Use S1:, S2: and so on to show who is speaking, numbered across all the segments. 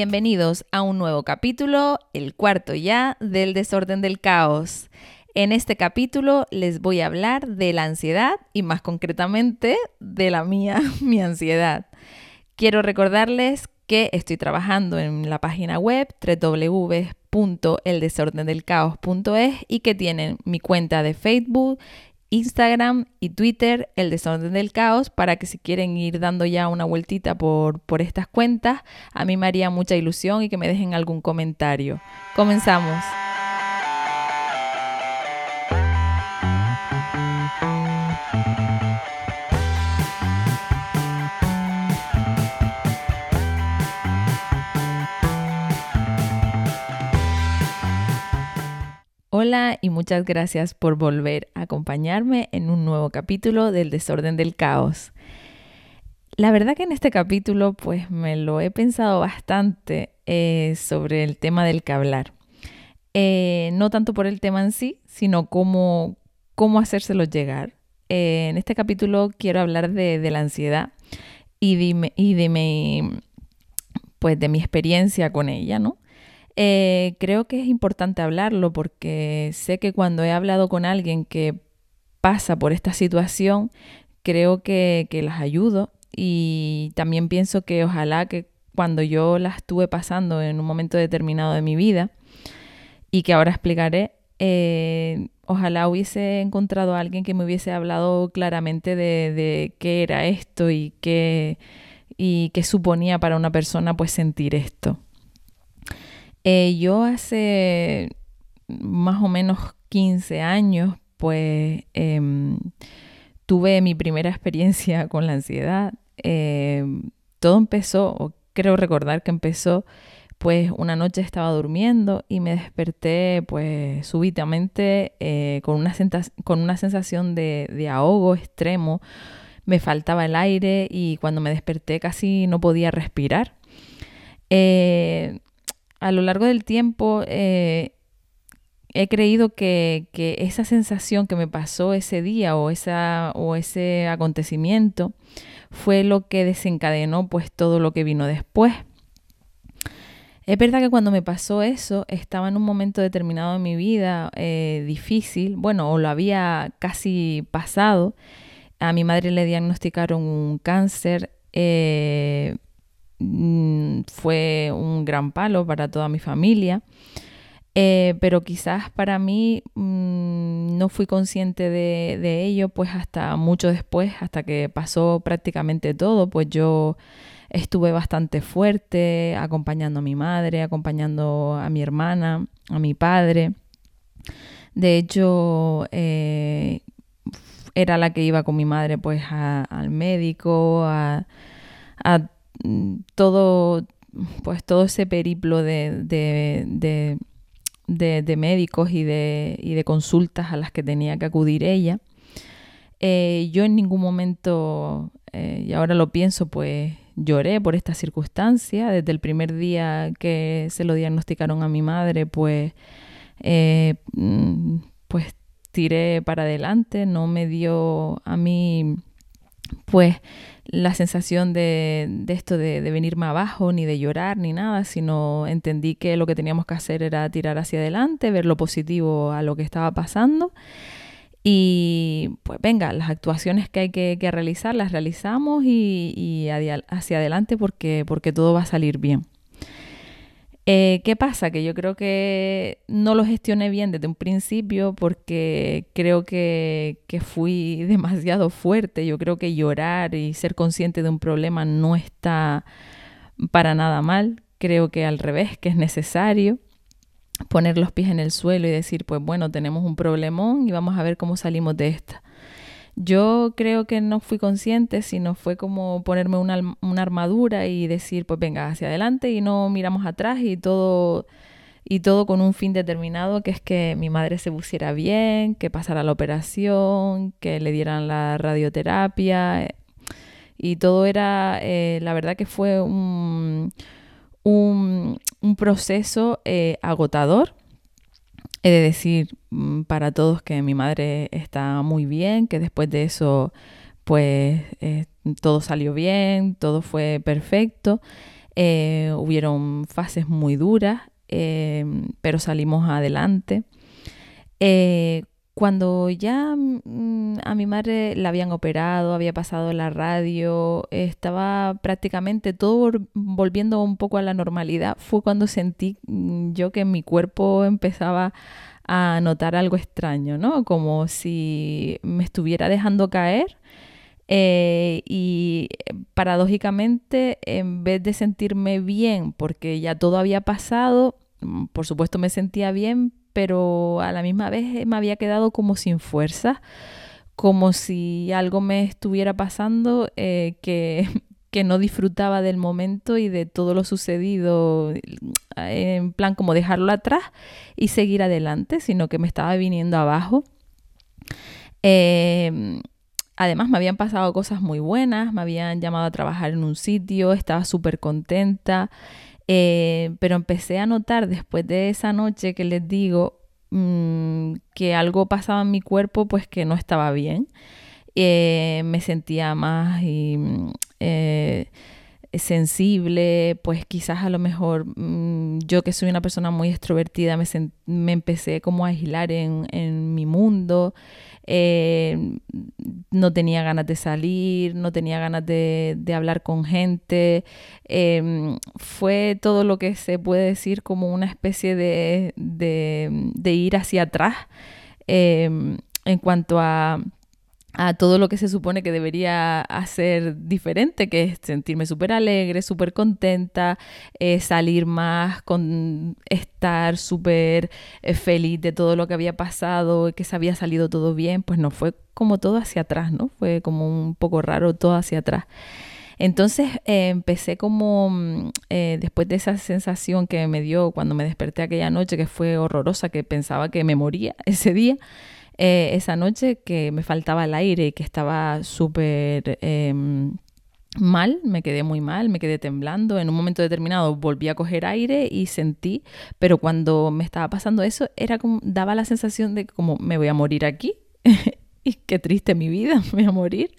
S1: Bienvenidos a un nuevo capítulo, el cuarto ya, del desorden del caos. En este capítulo les voy a hablar de la ansiedad y más concretamente de la mía, mi ansiedad. Quiero recordarles que estoy trabajando en la página web www.eldesordendelcaos.es y que tienen mi cuenta de Facebook Instagram y Twitter, el desorden del caos, para que si quieren ir dando ya una vueltita por, por estas cuentas, a mí me haría mucha ilusión y que me dejen algún comentario. Comenzamos. Hola y muchas gracias por volver a acompañarme en un nuevo capítulo del Desorden del Caos. La verdad que en este capítulo pues me lo he pensado bastante eh, sobre el tema del que hablar. Eh, no tanto por el tema en sí, sino cómo, cómo hacérselo llegar. Eh, en este capítulo quiero hablar de, la ansiedad y de, y pues de mi experiencia con ella, ¿no? Eh, creo que es importante hablarlo porque sé que cuando he hablado con alguien que pasa por esta situación, creo que, las ayudo y también pienso que ojalá que cuando yo la estuve pasando en un momento determinado de mi vida y que ahora explicaré, eh, ojalá hubiese encontrado a alguien que me hubiese hablado claramente de, de qué era esto y qué, y qué suponía para una persona pues sentir esto. Eh, yo hace más o menos 15 años, pues em, tuve mi primera experiencia con la ansiedad. Em, todo empezó, creo recordar que empezó, pues una noche estaba durmiendo y me desperté pues súbitamente eh, con, una con una sensación de, de ahogo extremo. Me faltaba el aire y cuando me desperté casi no podía respirar. Eh, a lo largo del tiempo eh, he creído que, esa sensación que me pasó ese día o, esa, o ese acontecimiento fue lo que desencadenó pues todo lo que vino después. Es verdad que cuando me pasó eso estaba en un momento determinado de mi vida eh, difícil, bueno, o lo había casi pasado. A mi madre le diagnosticaron un cáncer. Eh, Mm, fue un gran palo para toda mi familia. Eh, pero quizás para mí mm, no fui consciente de, ello pues hasta mucho después, hasta que pasó prácticamente todo, pues yo estuve bastante fuerte acompañando a mi madre, acompañando a mi hermana, a mi padre. De hecho, eh, era la que iba con mi madre pues al médico, a, a todo, pues todo ese periplo de, de, de, médicos y de, y de consultas a las que tenía que acudir ella. Eh, yo en ningún momento, eh, y ahora lo pienso, pues lloré por esta circunstancia. Desde el primer día que se lo diagnosticaron a mi madre, pues, eh, mm, pues tiré para adelante, no me dio a mí, pues la sensación de, de esto de, de, venirme abajo, ni de llorar, ni nada, sino entendí que lo que teníamos que hacer era tirar hacia adelante, ver lo positivo a lo que estaba pasando. Y pues venga, las actuaciones que hay que, realizar las realizamos y, y hacia adelante porque, porque todo va a salir bien. Eh, ¿Qué pasa? Que yo creo que no lo gestioné bien desde un principio porque creo que, fui demasiado fuerte. Yo creo que llorar y ser consciente de un problema no está para nada mal. Creo que al revés, que es necesario poner los pies en el suelo y decir, pues bueno, tenemos un problemón y vamos a ver cómo salimos de esta. Yo creo que no fui consciente, sino fue como ponerme una, armadura y decir, pues venga, hacia adelante y no miramos atrás y todo, y todo con un fin determinado, que es que mi madre se pusiera bien, que pasara la operación, que le dieran la radioterapia. Y todo era, eh, la verdad que fue un, un, un proceso eh, agotador He de decir mm, para todos que mi madre está muy bien, que después de eso pues eh, todo salió bien, todo fue perfecto. Eh, hubieron fases muy duras, eh, pero salimos adelante. Eh, cuando ya mm, a mi madre la habían operado, había pasado la radio, estaba prácticamente todo volviendo un poco a la normalidad, fue cuando sentí mm, yo que mi cuerpo empezaba a notar algo extraño, ¿no? Como si me estuviera dejando caer eh, y paradójicamente en vez de sentirme bien porque ya todo había pasado, mm, por supuesto me sentía bien, pero a la misma vez me había quedado como sin fuerza, como si algo me estuviera pasando eh, que, que no disfrutaba del momento y de todo lo sucedido, en plan como dejarlo atrás y seguir adelante, sino que me estaba viniendo abajo. Em, además me habían pasado cosas muy buenas, me habían llamado a trabajar en un sitio, estaba súper contenta. Eh, pero empecé a notar después de esa noche que les digo mm, que algo pasaba en mi cuerpo, pues que no estaba bien. Eh, me sentía más mm, eh, sensible, pues quizás a lo mejor mm, yo que soy una persona muy extrovertida me, me empecé como a aislar en, en mi mundo. Eh, no tenía ganas de salir, no tenía ganas de, hablar con gente. Em, fue todo lo que se puede decir como una especie de, de, ir hacia atrás em, en cuanto a a todo lo que se supone que debería hacer diferente, que es sentirme súper alegre, súper contenta, eh, salir más, con estar súper eh, feliz de todo lo que había pasado, que se había salido todo bien, pues no, fue como todo hacia atrás, ¿no? Fue como un poco raro todo hacia atrás. Entonces eh, empecé como, mm, después de esa sensación que me dio cuando me desperté aquella noche, que fue horrorosa, que pensaba que me moría ese día, eh, esa noche que me faltaba el aire y que estaba súper em, mal, me quedé muy mal, me quedé temblando. En un momento determinado volví a coger aire y sentí, pero cuando me estaba pasando eso, era como, daba la sensación de como me voy a morir aquí. y qué triste mi vida, me voy a morir.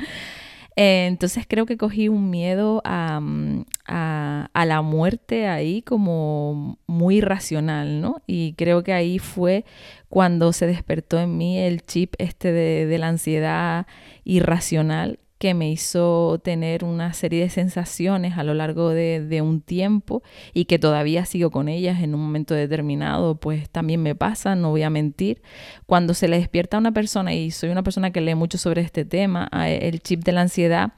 S1: Eh, entonces creo que cogí un miedo mm, a, a, la muerte ahí como muy racional, ¿no? Y creo que ahí fue cuando se despertó en mí el chip este de, de la ansiedad irracional que me hizo tener una serie de sensaciones a lo largo de, un tiempo y que todavía sigo con ellas en un momento determinado, pues también me pasa, no voy a mentir. Cuando se le despierta a una persona, y soy una persona que lee mucho sobre este tema, el chip de la ansiedad,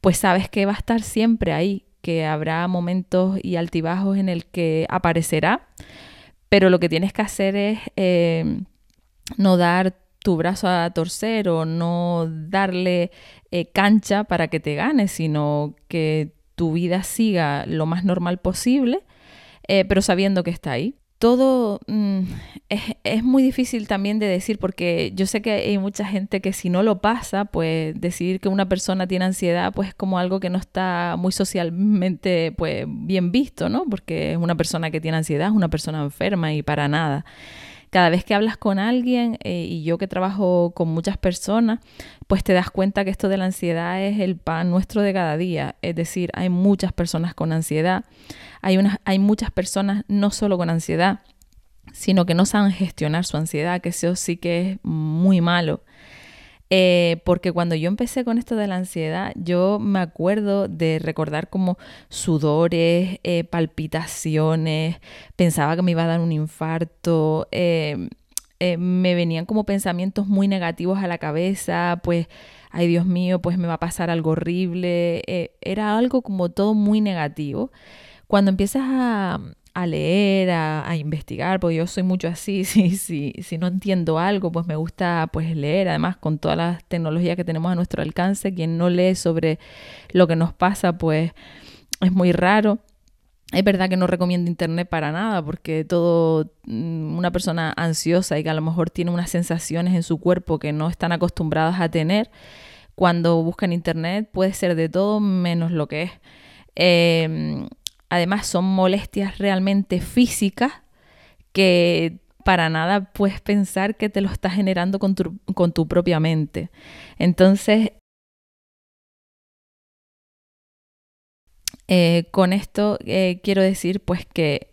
S1: pues sabes que va a estar siempre ahí, que habrá momentos y altibajos en el que aparecerá, pero lo que tienes que hacer es eh, no dar tu brazo a torcer o no darle eh, cancha para que te gane, sino que tu vida siga lo más normal posible, eh, pero sabiendo que está ahí. Todo mm, es, muy difícil también de decir porque yo sé que hay mucha gente que si no lo pasa, pues decidir que una persona tiene ansiedad pues es como algo que no está muy socialmente pues bien visto, ¿no? Porque es una persona que tiene ansiedad, es una persona enferma y para nada cada vez que hablas con alguien, eh, y yo que trabajo con muchas personas, pues te das cuenta que esto de la ansiedad es el pan nuestro de cada día. Es decir, hay muchas personas con ansiedad, hay, hay muchas personas no solo con ansiedad, sino que no saben gestionar su ansiedad, que eso sí que es muy malo. Eh, porque cuando yo empecé con esto de la ansiedad, yo me acuerdo de recordar como sudores, eh, palpitaciones, pensaba que me iba a dar un infarto, eh, me venían como pensamientos muy negativos a la cabeza, pues, ay Dios mío, pues me va a pasar algo horrible, era algo como todo muy negativo. Cuando empiezas a, a leer, a, investigar, porque yo soy mucho así, si, si, si no entiendo algo, pues me gusta pues leer, además con todas las tecnologías que tenemos a nuestro alcance, quien no lee sobre lo que nos pasa, pues es muy raro. Es verdad que no recomiendo internet para nada, porque todo mm, una persona ansiosa y que a lo mejor tiene unas sensaciones en su cuerpo que no están acostumbradas a tener, cuando buscan internet puede ser de todo menos lo que es. Eh, Además son molestias realmente físicas que para nada puedes pensar que te lo estás generando con tu, propia mente. Entonces, Eh, con esto eh, quiero decir pues que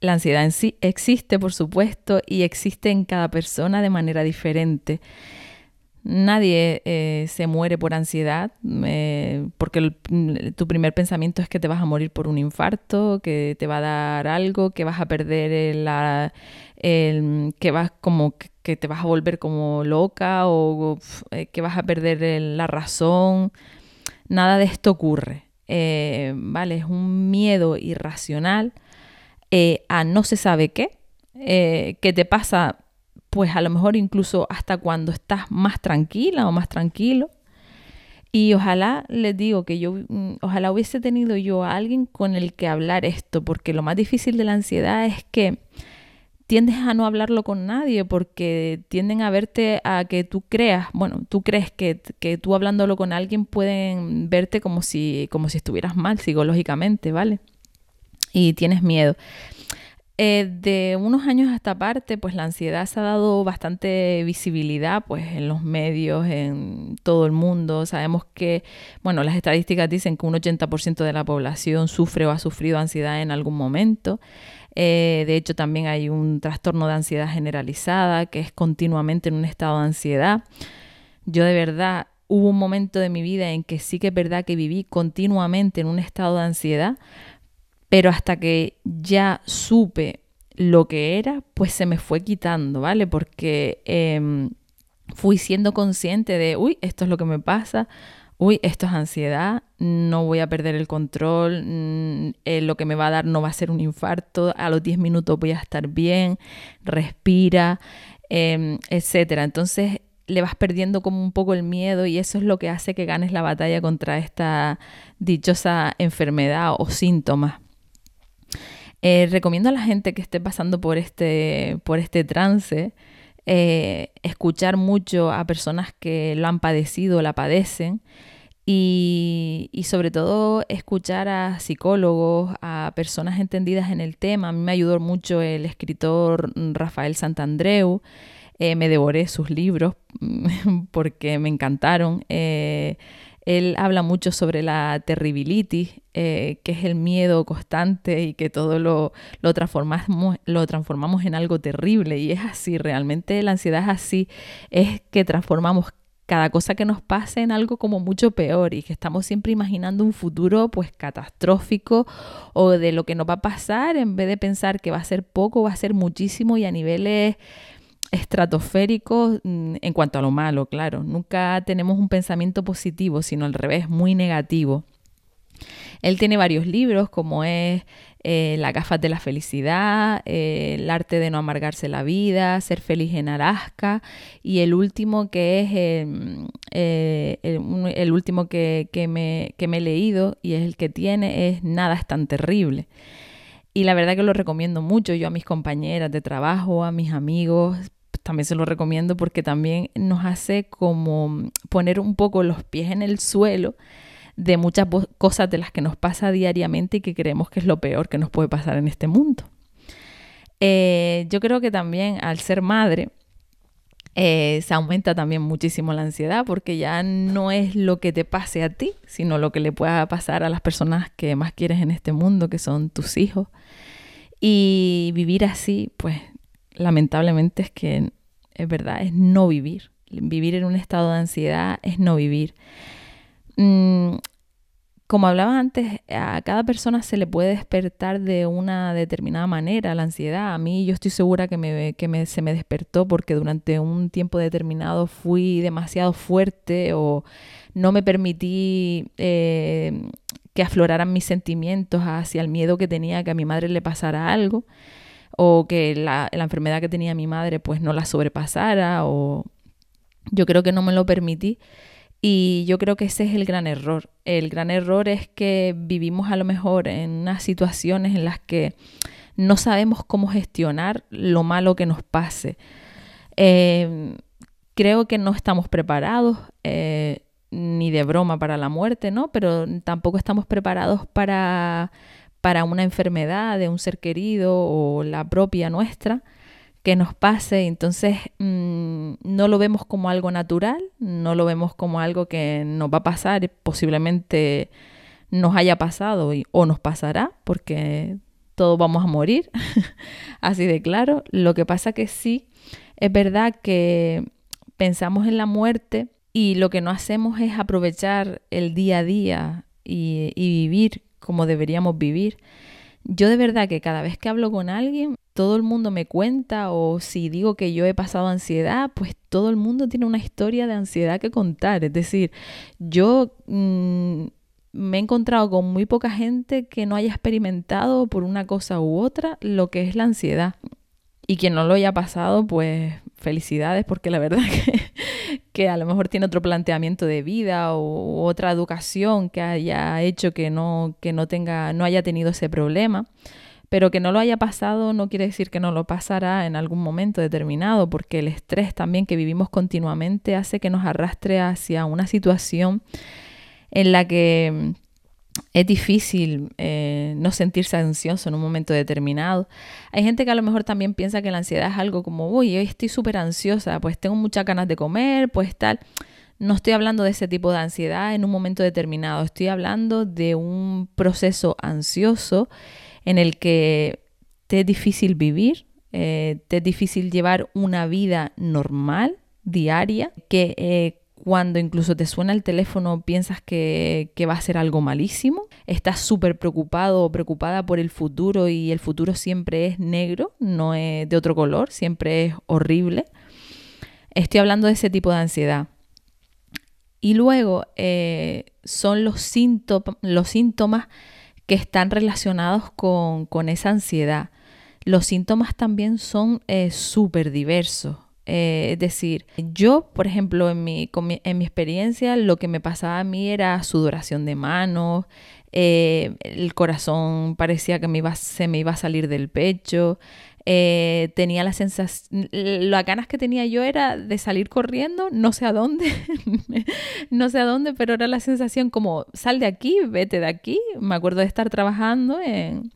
S1: la ansiedad en sí existe, por supuesto, y existe en cada persona de manera diferente. Nadie eh, se muere por ansiedad porque tu primer pensamiento es que te vas a morir por un infarto, que te va a dar algo, que vas a perder la, que vas como que te vas a volver como loca o que vas a perder la razón. Nada de esto ocurre. Eh, ¿vale? Es un miedo irracional eh, a no se sabe qué, eh, que te pasa pues a lo mejor incluso hasta cuando estás más tranquila o más tranquilo. Y ojalá les digo que yo, mm, ojalá hubiese tenido yo a alguien con el que hablar esto, porque lo más difícil de la ansiedad es que tiendes a no hablarlo con nadie porque tienden a verte a que tú creas, bueno, tú crees que, que, tú hablándolo con alguien pueden verte como si, como si estuvieras mal psicológicamente, ¿vale? Y tienes miedo. Eh, de unos años a esta parte, pues la ansiedad se ha dado bastante visibilidad pues, en los medios, en todo el mundo. Sabemos que, bueno, las estadísticas dicen que un 80% de la población sufre o ha sufrido ansiedad en algún momento. Eh, de hecho, también hay un trastorno de ansiedad generalizada que es continuamente en un estado de ansiedad. Yo de verdad hubo un momento de mi vida en que sí que es verdad que viví continuamente en un estado de ansiedad, pero hasta que ya supe lo que era, pues se me fue quitando, ¿vale? Porque em, fui siendo consciente de, uy, esto es lo que me pasa, uy, esto es ansiedad, no voy a perder el control, mm, eh, lo que me va a dar no va a ser un infarto, a los 10 minutos voy a estar bien, respira, eh, etcétera. Entonces le vas perdiendo como un poco el miedo y eso es lo que hace que ganes la batalla contra esta dichosa enfermedad o síntomas. Eh, recomiendo a la gente que esté pasando por este, por este trance, eh, escuchar mucho a personas que lo han padecido, la padecen, y, sobre todo escuchar a psicólogos, a personas entendidas en el tema. A mí me ayudó mucho el escritor Rafael Santandreu. Eh, me devoré sus libros porque me encantaron. Él habla mucho sobre la terribilitis, eh, que es el miedo constante y que todo lo, lo, transformamos, lo transformamos en algo terrible. Y es así, realmente la ansiedad es así, es que transformamos cada cosa que nos pase en algo como mucho peor y que estamos siempre imaginando un futuro pues catastrófico o de lo que nos va a pasar en vez de pensar que va a ser poco, va a ser muchísimo y a niveles estratosféricos mm, en cuanto a lo malo, claro. Nunca tenemos un pensamiento positivo, sino al revés, muy negativo. Él tiene varios libros como es eh, Las gafas de la felicidad, eh, El arte de no amargarse la vida, Ser feliz en Alaska y el último que es em, eh, el, último que, me, que me he leído y es el que tiene es Nada es tan terrible. Y la verdad que lo recomiendo mucho yo a mis compañeras de trabajo, a mis amigos, también se lo recomiendo porque también nos hace como poner un poco los pies en el suelo de muchas cosas de las que nos pasa diariamente y que creemos que es lo peor que nos puede pasar en este mundo. Eh, yo creo que también al ser madre eh, se aumenta también muchísimo la ansiedad porque ya no es lo que te pase a ti, sino lo que le pueda pasar a las personas que más quieres en este mundo, que son tus hijos. Y vivir así, pues lamentablemente es que es verdad, es no vivir. Vivir en un estado de ansiedad es no vivir. Mm, como hablaba antes, a cada persona se le puede despertar de una determinada manera la ansiedad. A mí yo estoy segura que, me, se me despertó porque durante un tiempo determinado fui demasiado fuerte o no me permití eh, que afloraran mis sentimientos hacia el miedo que tenía que a mi madre le pasara algo o que la, la enfermedad que tenía mi madre pues no la sobrepasara o yo creo que no me lo permití. Y yo creo que ese es el gran error. El gran error es que vivimos a lo mejor en unas situaciones en las que no sabemos cómo gestionar lo malo que nos pase. Em, creo que no estamos preparados eh, ni de broma para la muerte, ¿no? Pero tampoco estamos preparados para, para una enfermedad de un ser querido o la propia nuestra que nos pase, entonces mm, no lo vemos como algo natural, no lo vemos como algo que nos va a pasar, posiblemente nos haya pasado o nos pasará, porque todos vamos a morir, así de claro. Lo que pasa que sí, es verdad que pensamos en la muerte y lo que no hacemos es aprovechar el día a día y, y vivir como deberíamos vivir. Yo de verdad que cada vez que hablo con alguien, todo el mundo me cuenta o si digo que yo he pasado ansiedad, pues todo el mundo tiene una historia de ansiedad que contar. Es decir, yo mm, me he encontrado con muy poca gente que no haya experimentado por una cosa u otra lo que es la ansiedad. Y quien no lo haya pasado, pues felicidades, porque la verdad que, que a lo mejor tiene otro planteamiento de vida o otra educación que haya hecho que no, que no tenga, no haya tenido ese problema. Pero que no lo haya pasado no quiere decir que no lo pasará en algún momento determinado, porque el estrés también que vivimos continuamente hace que nos arrastre hacia una situación en la que es difícil eh, no sentirse ansioso en un momento determinado. Hay gente que a lo mejor también piensa que la ansiedad es algo como, uy, hoy estoy súper ansiosa, pues tengo muchas ganas de comer, pues tal. No estoy hablando de ese tipo de ansiedad en un momento determinado, estoy hablando de un proceso ansioso en el que te es difícil vivir, eh, te es difícil llevar una vida normal, diaria, que eh, cuando incluso te suena el teléfono piensas que, va a ser algo malísimo, estás súper preocupado o preocupada por el futuro y el futuro siempre es negro, no es de otro color, siempre es horrible. Estoy hablando de ese tipo de ansiedad. Y luego eh, son los, síntomas, los síntomas que están relacionados con, esa ansiedad. Los síntomas también son eh, súper diversos. Eh, es decir, yo, por ejemplo, en mi, en mi experiencia, lo que me pasaba a mí era sudoración de manos, eh, el corazón parecía que me se me iba a salir del pecho, eh, tenía la sensación, las ganas que tenía yo era de salir corriendo, no sé a dónde, no sé a dónde, pero era la sensación como, sal de aquí, vete de aquí. Me acuerdo de estar trabajando en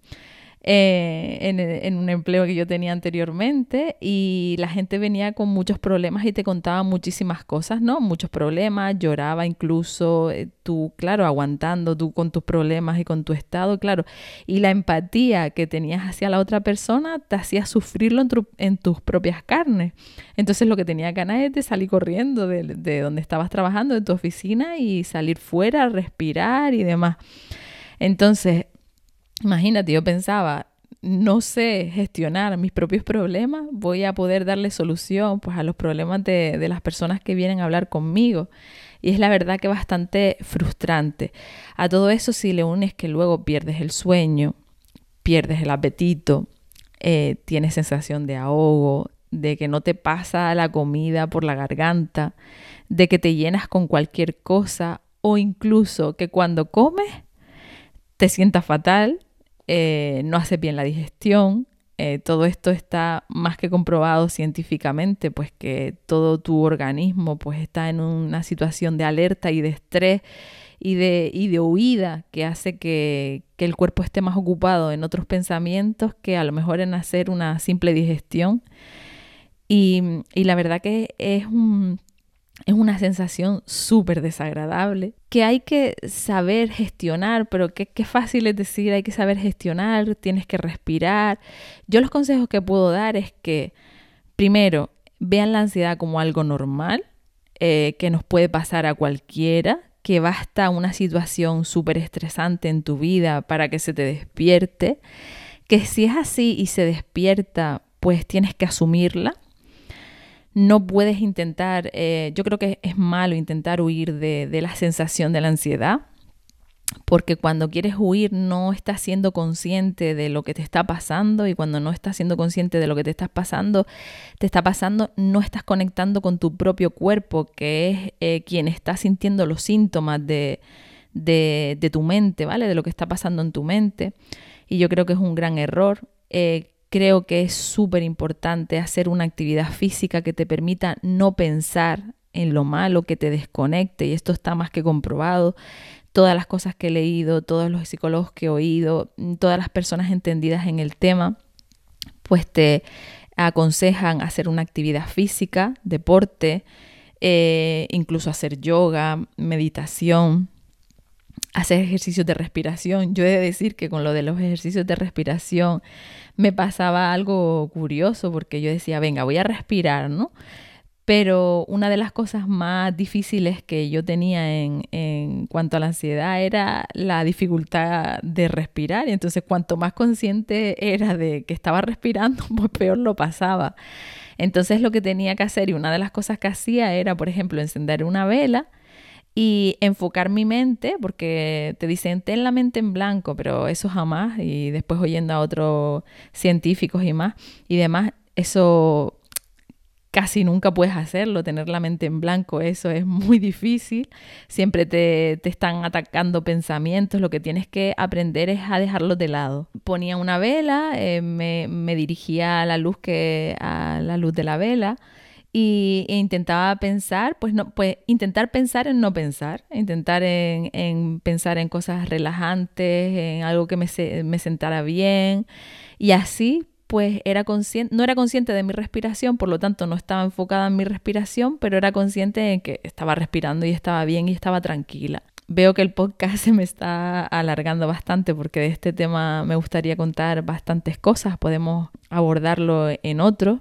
S1: eh, en, un empleo que yo tenía anteriormente y la gente venía con muchos problemas y te contaba muchísimas cosas, ¿no? Muchos problemas, lloraba incluso, eh, tú, claro, aguantando tú con tus problemas y con tu estado, claro. Y la empatía que tenías hacia la otra persona te hacía sufrirlo en, tus propias carnes. Entonces lo que tenía ganas es de salir corriendo de, de donde estabas trabajando, de tu oficina y salir fuera, respirar y demás. Entonces, Imagínate, yo pensaba, no sé gestionar mis propios problemas, voy a poder darle solución pues, a los problemas de, de las personas que vienen a hablar conmigo. Y es la verdad que bastante frustrante. A todo eso si le unes que luego pierdes el sueño, pierdes el apetito, eh, tienes sensación de ahogo, de que no te pasa la comida por la garganta, de que te llenas con cualquier cosa o incluso que cuando comes te sientas fatal, eh, no hace bien la digestión. Eh, todo esto está más que comprobado científicamente, pues que todo tu organismo pues está en una situación de alerta y de estrés y de, y de huida que hace que, que el cuerpo esté más ocupado en otros pensamientos que a lo mejor en hacer una simple digestión. Y, y la verdad que es un, es una sensación súper desagradable que hay que saber gestionar, pero qué, fácil es decir, hay que saber gestionar, tienes que respirar. Yo los consejos que puedo dar es que, primero, vean la ansiedad como algo normal, eh, que nos puede pasar a cualquiera, que basta una situación súper estresante en tu vida para que se te despierte, que si es así y se despierta, pues tienes que asumirla no puedes intentar, eh, yo creo que es malo intentar huir de, la sensación de la ansiedad, porque cuando quieres huir no estás siendo consciente de lo que te está pasando y cuando no estás siendo consciente de lo que te estás pasando, te está pasando, no estás conectando con tu propio cuerpo, que es eh, quien está sintiendo los síntomas de, de, tu mente, ¿vale? De lo que está pasando en tu mente. Y yo creo que es un gran error. Eh, Creo que es súper importante hacer una actividad física que te permita no pensar en lo malo, que te desconecte, y esto está más que comprobado. Todas las cosas que he leído, todos los psicólogos que he oído, todas las personas entendidas en el tema, pues te aconsejan hacer una actividad física, deporte, eh, incluso hacer yoga, meditación, hacer ejercicios de respiración. Yo he de decir que con lo de los ejercicios de respiración me pasaba algo curioso porque yo decía, venga, voy a respirar, ¿no? Pero una de las cosas más difíciles que yo tenía en, en, cuanto a la ansiedad era la dificultad de respirar. Y entonces cuanto más consciente era de que estaba respirando, pues peor lo pasaba. Entonces lo que tenía que hacer y una de las cosas que hacía era, por ejemplo, encender una vela y enfocar mi mente, porque te dicen ten la mente en blanco, pero eso jamás, y después oyendo a otros científicos y más, y demás, eso casi nunca puedes hacerlo, tener la mente en blanco, eso es muy difícil, siempre te, te, están atacando pensamientos, lo que tienes que aprender es a dejarlos de lado. Ponía una vela, eh, me, me, dirigía a la luz que a la luz de la vela y, e intentaba pensar, pues no, pues intentar pensar en no pensar, intentar en, en pensar en cosas relajantes, en algo que me, me sentara bien y así pues era consciente, no era consciente de mi respiración, por lo tanto no estaba enfocada en mi respiración, pero era consciente de que estaba respirando y estaba bien y estaba tranquila. Veo que el podcast se me está alargando bastante porque de este tema me gustaría contar bastantes cosas, podemos abordarlo en otro,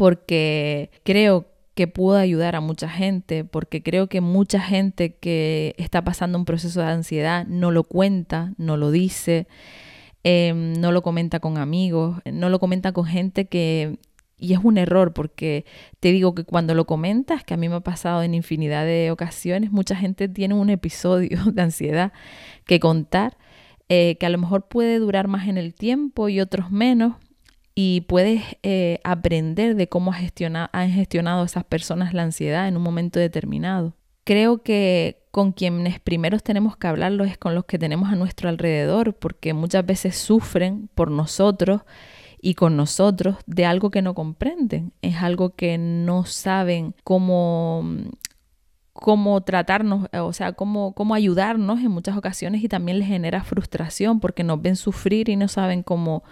S1: porque creo que puedo ayudar a mucha gente, porque creo que mucha gente que está pasando un proceso de ansiedad no lo cuenta, no lo dice Em, no lo comenta con amigos, no lo comenta con gente que... Y es un error porque te digo que cuando lo comentas, que a mí me ha pasado en infinidad de ocasiones, mucha gente tiene un episodio de ansiedad que contar, eh, que a lo mejor puede durar más en el tiempo y otros menos, y puedes eh, aprender de cómo han gestionado esas personas la ansiedad en un momento determinado. Creo que con quienes primeros tenemos que hablarlo es con los que tenemos a nuestro alrededor, porque muchas veces sufren por nosotros y con nosotros de algo que no comprenden, es algo que no saben cómo cómo tratarnos, o sea, cómo, cómo ayudarnos en muchas ocasiones y también les genera frustración porque nos ven sufrir y no saben cómo,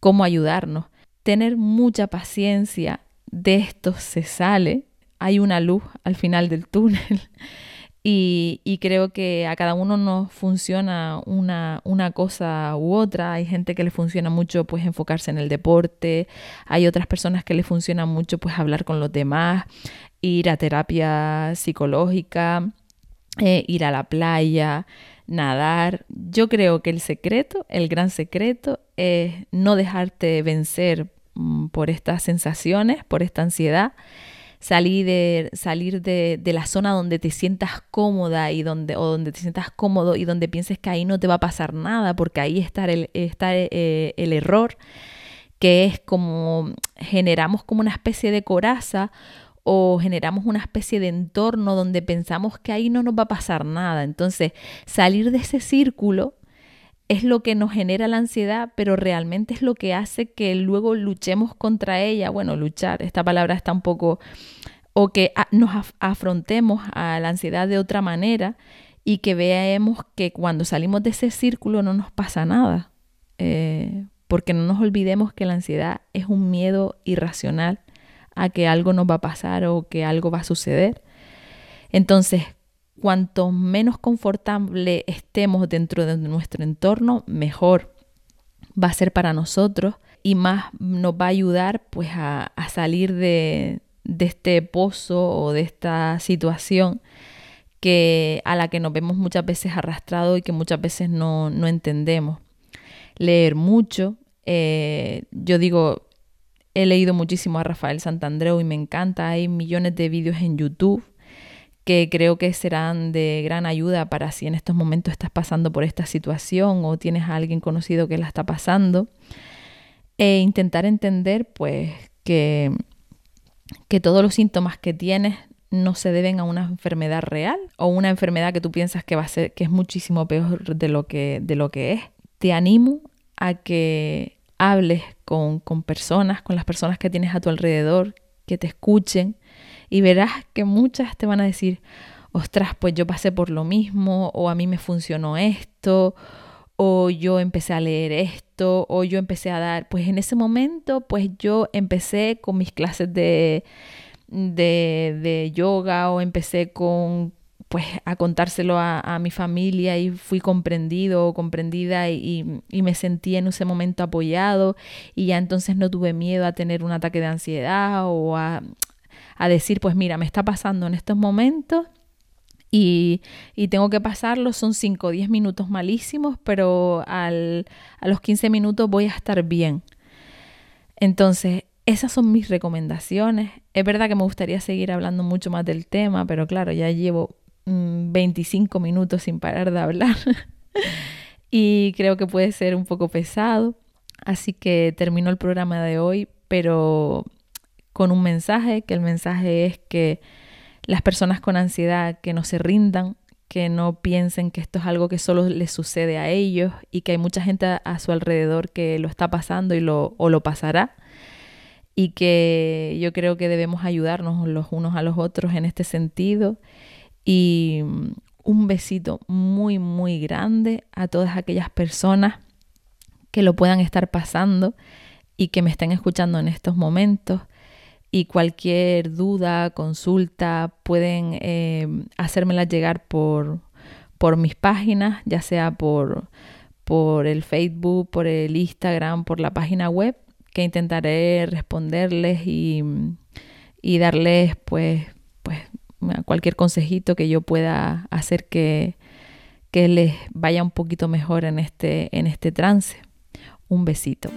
S1: cómo ayudarnos. Tener mucha paciencia, de esto se sale, hay una luz al final del túnel. Y, creo que a cada uno nos funciona una, cosa u otra. Hay gente que le funciona mucho pues enfocarse en el deporte, hay otras personas que le funciona mucho pues hablar con los demás, ir a terapia psicológica, eh, ir a la playa, nadar. Yo creo que el secreto, el gran secreto es no dejarte vencer mm, por estas sensaciones, por esta ansiedad salir de, salir de, la zona donde te sientas cómoda y donde, o donde te sientas cómodo y donde pienses que ahí no te va a pasar nada, porque ahí está el, está eh, el error, que es como generamos como una especie de coraza o generamos una especie de entorno donde pensamos que ahí no nos va a pasar nada. Entonces, salir de ese círculo es lo que nos genera la ansiedad, pero realmente es lo que hace que luego luchemos contra ella. Bueno, luchar, esta palabra está un poco... o que nos afrontemos a la ansiedad de otra manera y que veamos que cuando salimos de ese círculo no nos pasa nada. Eh, porque no nos olvidemos que la ansiedad es un miedo irracional a que algo nos va a pasar o que algo va a suceder. Entonces, cuanto menos confortable estemos dentro de nuestro entorno, mejor va a ser para nosotros y más nos va a ayudar pues a, salir de, este pozo o de esta situación que a la que nos vemos muchas veces arrastrados y que muchas veces no, entendemos. Leer mucho. Eh, yo digo, he leído muchísimo a Rafael Santandreu y me encanta. Hay millones de vídeos en YouTube que creo que serán de gran ayuda para si en estos momentos estás pasando por esta situación o tienes a alguien conocido que la está pasando. E intentar entender pues que, que todos los síntomas que tienes no se deben a una enfermedad real o una enfermedad que tú piensas que va a ser que es muchísimo peor de lo que, de lo que es. Te animo a que hables con, con personas, con las personas que tienes a tu alrededor, que te escuchen, y verás que muchas te van a decir, ostras, pues yo pasé por lo mismo, o a mí me funcionó esto, o yo empecé a leer esto, o yo empecé a dar, pues en ese momento, pues yo empecé con mis clases de, de, de yoga, o empecé con pues a contárselo a, mi familia y fui comprendido o comprendida y, me sentí en ese momento apoyado y ya entonces no tuve miedo a tener un ataque de ansiedad o a, decir, pues mira, me está pasando en estos momentos y, tengo que pasarlo, son 5 o 10 minutos malísimos, pero al, a los 15 minutos voy a estar bien. Entonces, esas son mis recomendaciones. Es verdad que me gustaría seguir hablando mucho más del tema, pero claro, ya llevo 25 mm, minutos sin parar de hablar. Y creo que puede ser un poco pesado. Así que termino el programa de hoy, pero con un mensaje, que el mensaje es que las personas con ansiedad que no se rindan, que no piensen que esto es algo que solo les sucede a ellos y que hay mucha gente a su alrededor que lo está pasando y lo, o lo pasará. Y que yo creo que debemos ayudarnos los unos a los otros en este sentido y mm, un besito muy, muy grande a todas aquellas personas que lo puedan estar pasando y que me estén escuchando en estos momentos. Y cualquier duda, consulta, pueden eh, hacérmela llegar por, por mis páginas, ya sea por, por el Facebook, por el Instagram, por la página web, que intentaré responderles y, y darles pues, pues cualquier consejito que yo pueda hacer que, que les vaya un poquito mejor en este, en este trance. Un besito.